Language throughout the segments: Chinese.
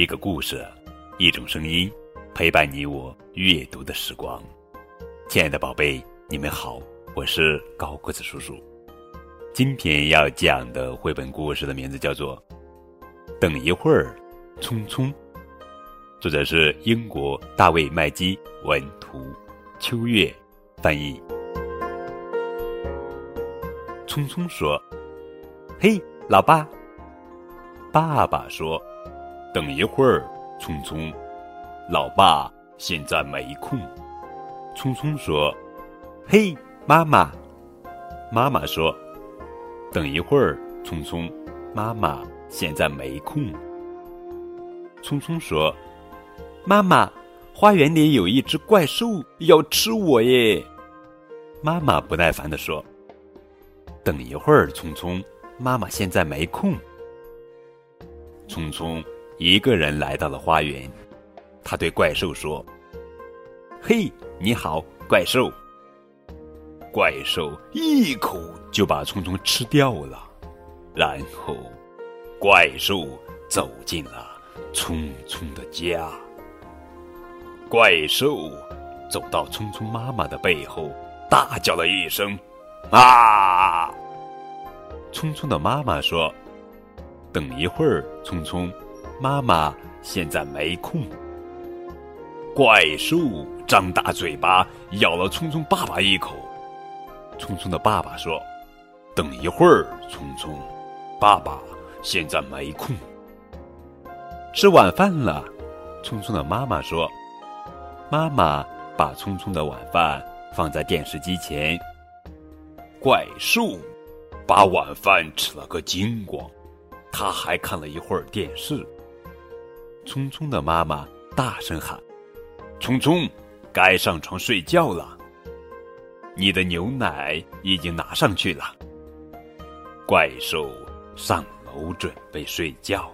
一个故事，一种声音，陪伴你我阅读的时光。亲爱的宝贝，你们好，我是高个子叔叔。今天要讲的绘本故事的名字叫做《等一会儿，匆匆》，作者是英国大卫·麦基文图，秋月翻译。匆匆说：“嘿，老爸。”爸爸说：“等一会儿，聪聪。”老爸现在没空。聪聪说：“嘿，妈妈。”妈妈说：“等一会儿，聪聪。”妈妈现在没空。聪聪说：“妈妈，花园里有一只怪兽要吃我耶！”妈妈不耐烦地说：“等一会儿，聪聪。”妈妈现在没空。匆匆一个人来到了花园，他对怪兽说：“嘿，你好，怪兽。”怪兽一口就把聪聪吃掉了，然后怪兽走进了聪聪的家。怪兽走到聪聪妈妈的背后，大叫了一声：“啊！”聪聪的妈妈说。等一会儿，匆匆，妈妈现在没空。怪兽张大嘴巴咬了聪聪爸爸一口。聪聪的爸爸说：“等一会儿，聪聪，爸爸现在没空。”吃晚饭了，聪聪的妈妈说：“妈妈把聪聪的晚饭放在电视机前。”怪兽把晚饭吃了个精光。他还看了一会儿电视。聪聪的妈妈大声喊：“聪聪，该上床睡觉了。你的牛奶已经拿上去了。”怪兽上楼准备睡觉。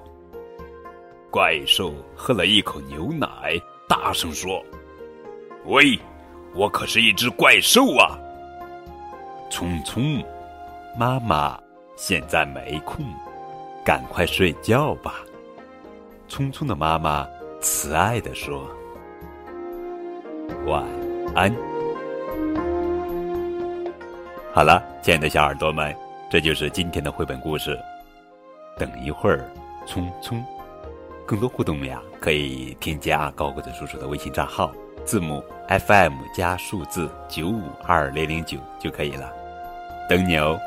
怪兽喝了一口牛奶，大声说：“喂，我可是一只怪兽啊！”聪聪，妈妈现在没空。赶快睡觉吧，匆匆的妈妈慈爱的说：“晚安。”好了，亲爱的小耳朵们，这就是今天的绘本故事。等一会儿，匆匆。更多互动呀，可以添加高个子叔叔的微信账号，字母 FM 加数字九五二零零九就可以了。等你哦。